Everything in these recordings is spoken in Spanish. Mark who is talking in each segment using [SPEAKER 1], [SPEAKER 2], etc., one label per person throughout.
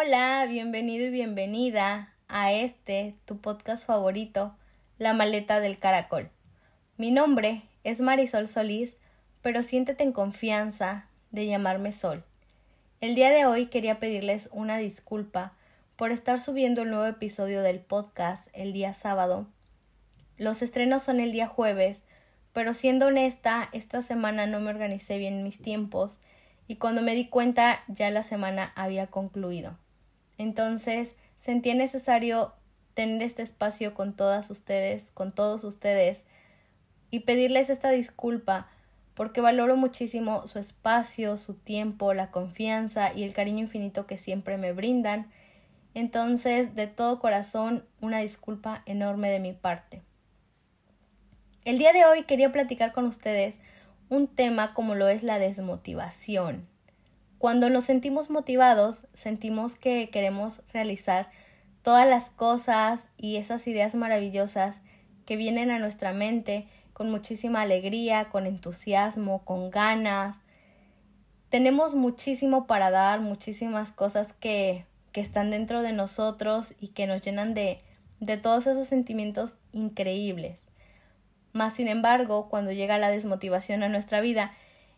[SPEAKER 1] Hola, bienvenido y bienvenida a este, tu podcast favorito, La Maleta del Caracol. Mi nombre es Marisol Solís, pero siéntete en confianza de llamarme Sol. El día de hoy quería pedirles una disculpa por estar subiendo el nuevo episodio del podcast el día sábado. Los estrenos son el día jueves, pero siendo honesta, esta semana no me organicé bien mis tiempos y cuando me di cuenta ya la semana había concluido. Entonces sentí necesario tener este espacio con todas ustedes, con todos ustedes y pedirles esta disculpa porque valoro muchísimo su espacio, su tiempo, la confianza y el cariño infinito que siempre me brindan. Entonces, de todo corazón, una disculpa enorme de mi parte. El día de hoy quería platicar con ustedes un tema como lo es la desmotivación. Cuando nos sentimos motivados, sentimos que queremos realizar todas las cosas y esas ideas maravillosas que vienen a nuestra mente con muchísima alegría, con entusiasmo, con ganas. Tenemos muchísimo para dar, muchísimas cosas que, que están dentro de nosotros y que nos llenan de, de todos esos sentimientos increíbles. Más sin embargo, cuando llega la desmotivación a nuestra vida,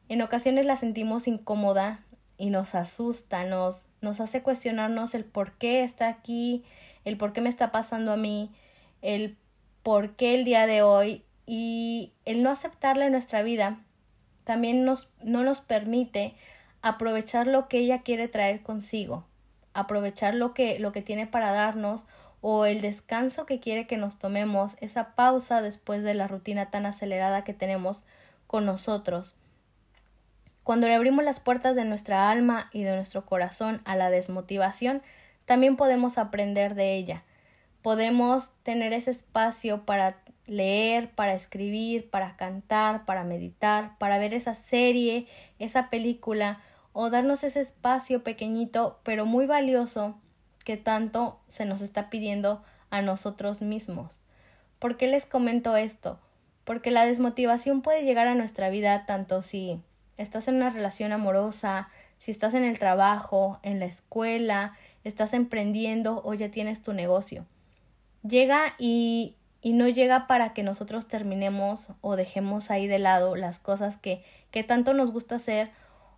[SPEAKER 1] en ocasiones la sentimos incómoda y nos asusta, nos, nos hace cuestionarnos el por qué está aquí, el por qué me está pasando a mí, el por qué el día de hoy y el no aceptarla en nuestra vida también nos, no nos permite aprovechar lo que ella quiere traer consigo, aprovechar lo que, lo que tiene para darnos o el descanso que quiere que nos tomemos, esa pausa después de la rutina tan acelerada que tenemos con nosotros. Cuando le abrimos las puertas de nuestra alma y de nuestro corazón a la desmotivación, también podemos aprender de ella. Podemos tener ese espacio para leer, para escribir, para cantar, para meditar, para ver esa serie, esa película o darnos ese espacio pequeñito pero muy valioso que tanto se nos está pidiendo a nosotros mismos. ¿Por qué les comento esto? Porque la desmotivación puede llegar a nuestra vida tanto si estás en una relación amorosa, si estás en el trabajo, en la escuela, estás emprendiendo o ya tienes tu negocio. Llega y, y no llega para que nosotros terminemos o dejemos ahí de lado las cosas que, que tanto nos gusta hacer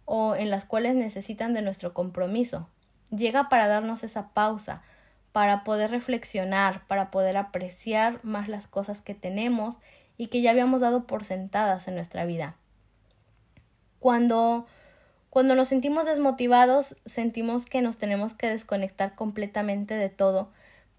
[SPEAKER 1] o en las cuales necesitan de nuestro compromiso llega para darnos esa pausa, para poder reflexionar, para poder apreciar más las cosas que tenemos y que ya habíamos dado por sentadas en nuestra vida. Cuando cuando nos sentimos desmotivados, sentimos que nos tenemos que desconectar completamente de todo,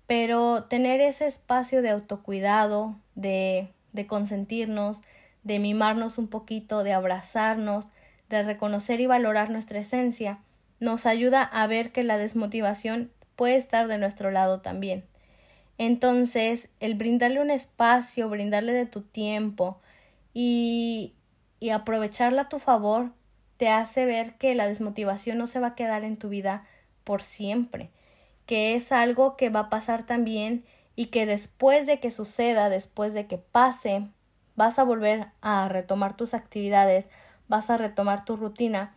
[SPEAKER 1] pero tener ese espacio de autocuidado, de, de consentirnos, de mimarnos un poquito, de abrazarnos, de reconocer y valorar nuestra esencia, nos ayuda a ver que la desmotivación puede estar de nuestro lado también. Entonces, el brindarle un espacio, brindarle de tu tiempo y, y aprovecharla a tu favor, te hace ver que la desmotivación no se va a quedar en tu vida por siempre, que es algo que va a pasar también y que después de que suceda, después de que pase, vas a volver a retomar tus actividades, vas a retomar tu rutina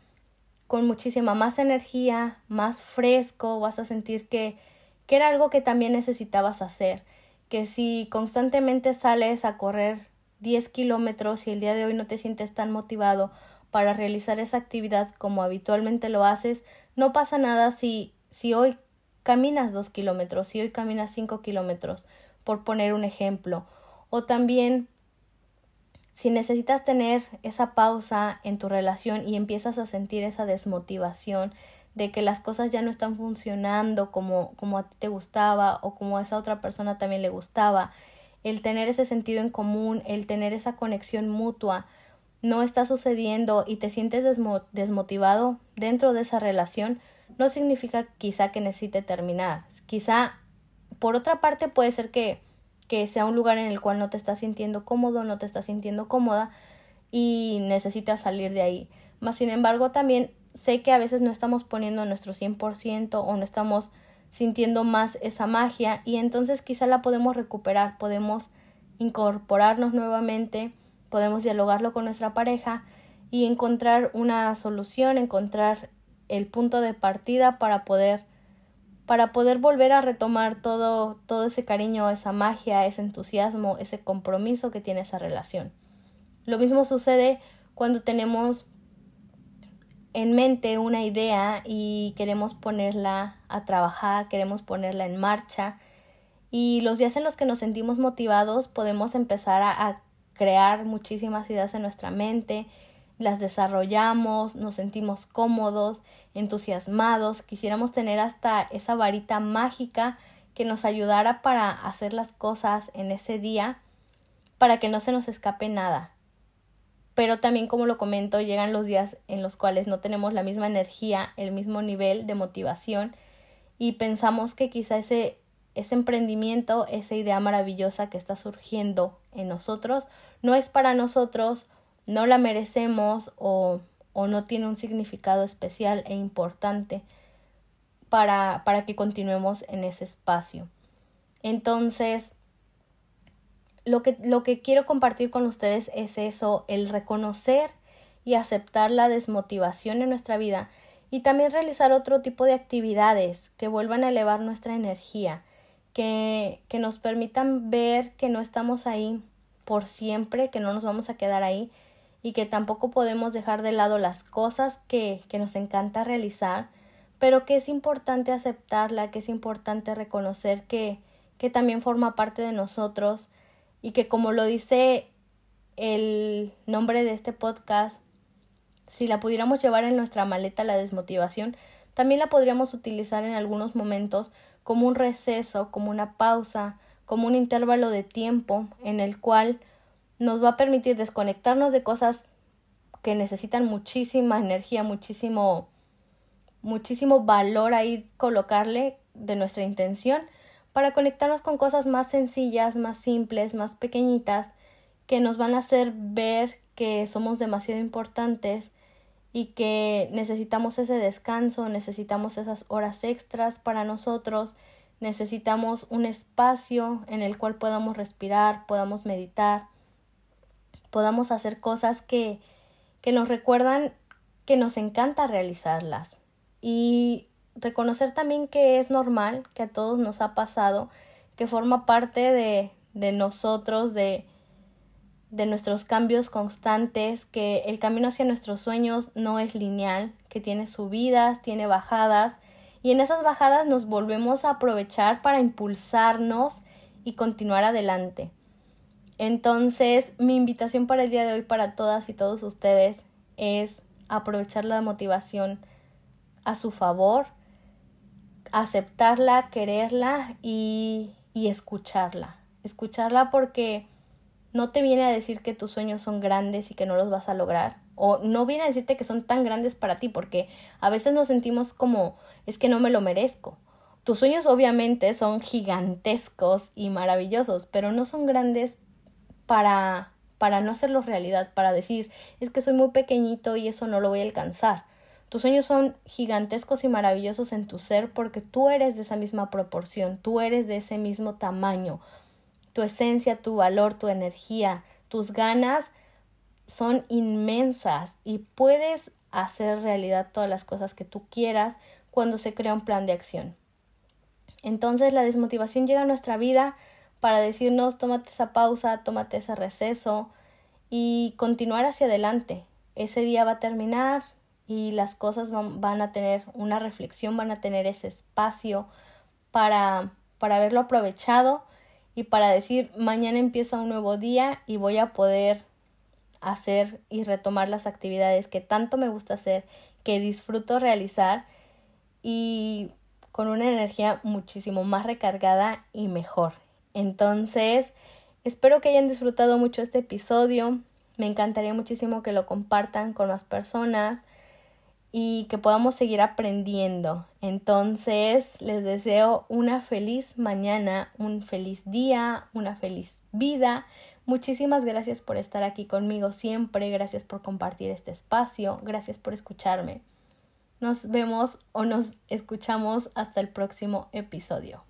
[SPEAKER 1] con muchísima más energía, más fresco, vas a sentir que, que era algo que también necesitabas hacer, que si constantemente sales a correr 10 kilómetros y el día de hoy no te sientes tan motivado para realizar esa actividad como habitualmente lo haces, no pasa nada si, si hoy caminas 2 kilómetros, si hoy caminas 5 kilómetros, por poner un ejemplo. O también si necesitas tener esa pausa en tu relación y empiezas a sentir esa desmotivación de que las cosas ya no están funcionando como, como a ti te gustaba o como a esa otra persona también le gustaba, el tener ese sentido en común, el tener esa conexión mutua, no está sucediendo y te sientes desmotivado dentro de esa relación, no significa quizá que necesite terminar. Quizá, por otra parte, puede ser que que sea un lugar en el cual no te estás sintiendo cómodo, no te estás sintiendo cómoda y necesitas salir de ahí. Más sin embargo, también sé que a veces no estamos poniendo nuestro 100% o no estamos sintiendo más esa magia y entonces quizá la podemos recuperar, podemos incorporarnos nuevamente, podemos dialogarlo con nuestra pareja y encontrar una solución, encontrar el punto de partida para poder para poder volver a retomar todo, todo ese cariño, esa magia, ese entusiasmo, ese compromiso que tiene esa relación. Lo mismo sucede cuando tenemos en mente una idea y queremos ponerla a trabajar, queremos ponerla en marcha. Y los días en los que nos sentimos motivados podemos empezar a, crear muchísimas ideas en nuestra mente, las desarrollamos, nos sentimos cómodos, entusiasmados, quisiéramos tener hasta esa varita mágica que nos ayudara para hacer las cosas en ese día, para que no se nos escape nada. Pero también, como lo comento, llegan los días en los cuales no tenemos la misma energía, el mismo nivel de motivación y pensamos que quizá ese, ese emprendimiento, esa idea maravillosa que está surgiendo en nosotros, no es para nosotros, no la merecemos o, o no tiene un significado especial e importante para, para que continuemos en ese espacio. Entonces, lo que, lo que quiero compartir con ustedes es eso, el reconocer y aceptar la desmotivación en nuestra vida y también realizar otro tipo de actividades que vuelvan a elevar nuestra energía, que, que nos permitan ver que no estamos ahí por siempre, que no nos vamos a quedar ahí y que tampoco podemos dejar de lado las cosas que, que nos encanta realizar, pero que es importante aceptarla, que es importante reconocer que, que también forma parte de nosotros y que como lo dice el nombre de este podcast, si la pudiéramos llevar en nuestra maleta la desmotivación, también la podríamos utilizar en algunos momentos como un receso, como una pausa, como un intervalo de tiempo en el cual nos va a permitir desconectarnos de cosas que necesitan muchísima energía, muchísimo muchísimo valor ahí colocarle de nuestra intención para conectarnos con cosas más sencillas, más simples, más pequeñitas que nos van a hacer ver que somos demasiado importantes y que necesitamos ese descanso, necesitamos esas horas extras para nosotros, necesitamos un espacio en el cual podamos respirar, podamos meditar, podamos hacer cosas que, que nos recuerdan que nos encanta realizarlas. Y reconocer también que es normal, que a todos nos ha pasado, que forma parte de, de nosotros, de, de nuestros cambios constantes, que el camino hacia nuestros sueños no es lineal, que tiene subidas, tiene bajadas, y en esas bajadas nos volvemos a aprovechar para impulsarnos y continuar adelante. Entonces, mi invitación para el día de hoy para todas y todos ustedes es aprovechar la motivación a su favor, aceptarla, quererla y, y escucharla. Escucharla porque no te viene a decir que tus sueños son grandes y que no los vas a lograr. O no viene a decirte que son tan grandes para ti, porque a veces nos sentimos como es que no me lo merezco. Tus sueños obviamente son gigantescos y maravillosos, pero no son grandes para para no hacerlos realidad, para decir, es que soy muy pequeñito y eso no lo voy a alcanzar. Tus sueños son gigantescos y maravillosos en tu ser porque tú eres de esa misma proporción, tú eres de ese mismo tamaño, tu esencia, tu valor, tu energía, tus ganas son inmensas y puedes hacer realidad todas las cosas que tú quieras cuando se crea un plan de acción. Entonces la desmotivación llega a nuestra vida para decirnos tómate esa pausa, tómate ese receso y continuar hacia adelante. Ese día va a terminar y las cosas van, van a tener una reflexión, van a tener ese espacio para, para haberlo aprovechado y para decir mañana empieza un nuevo día y voy a poder hacer y retomar las actividades que tanto me gusta hacer, que disfruto realizar y con una energía muchísimo más recargada y mejor. Entonces, espero que hayan disfrutado mucho este episodio. Me encantaría muchísimo que lo compartan con las personas y que podamos seguir aprendiendo. Entonces, les deseo una feliz mañana, un feliz día, una feliz vida. Muchísimas gracias por estar aquí conmigo siempre, gracias por compartir este espacio, gracias por escucharme. Nos vemos o nos escuchamos hasta el próximo episodio.